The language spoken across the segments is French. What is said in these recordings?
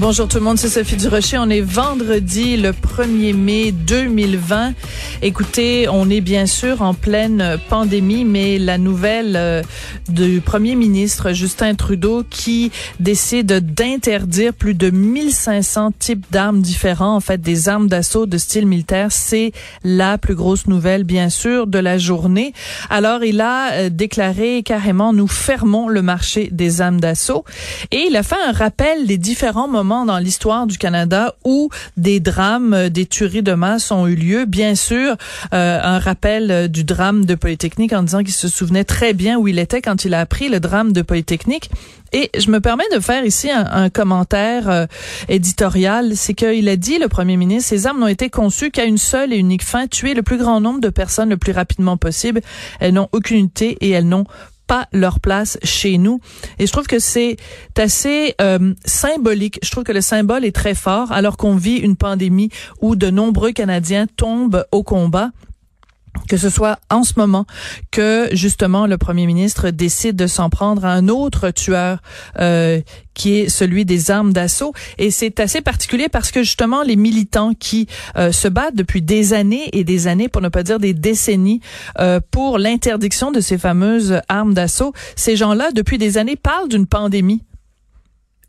Bonjour tout le monde, c'est Sophie Durocher. On est vendredi le 1er mai 2020. Écoutez, on est bien sûr en pleine pandémie, mais la nouvelle euh, du premier ministre Justin Trudeau qui décide d'interdire plus de 1500 types d'armes différents, en fait des armes d'assaut de style militaire, c'est la plus grosse nouvelle bien sûr de la journée. Alors il a euh, déclaré carrément nous fermons le marché des armes d'assaut et il a fait un rappel des différents moments dans l'histoire du Canada où des drames, euh, des tueries de masse ont eu lieu. Bien sûr, euh, un rappel euh, du drame de Polytechnique en disant qu'il se souvenait très bien où il était quand il a appris le drame de Polytechnique. Et je me permets de faire ici un, commentaire éditorial. C'est qu'il a dit, le premier ministre, ces armes n'ont été conçues qu'à une seule et unique fin, tuer le plus grand nombre de personnes le plus rapidement possible. Elles n'ont aucune utilité et elles n'ont pas leur place chez nous. Et je trouve que c'est assez euh, symbolique. Je trouve que le symbole est très fort alors qu'on vit une pandémie où de nombreux Canadiens tombent au combat que ce soit en ce moment que justement le premier ministre décide de s'en prendre à un autre tueur euh, qui est celui des armes d'assaut. Et c'est assez particulier parce que justement les militants qui euh, se battent depuis des années et des années pour ne pas dire des décennies euh, pour l'interdiction de ces fameuses armes d'assaut ces gens-là depuis des années parlent d'une pandémie.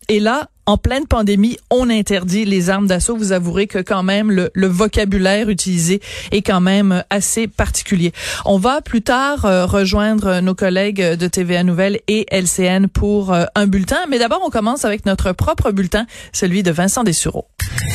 Et là, en pleine pandémie, on interdit les armes d'assaut. Vous avouerez que quand même le, vocabulaire utilisé est quand même assez particulier. On va plus tard euh, rejoindre nos collègues de TVA Nouvelles et LCN pour euh, un bulletin. Mais d'abord, on commence avec notre propre bulletin, celui de Vincent Dessureau.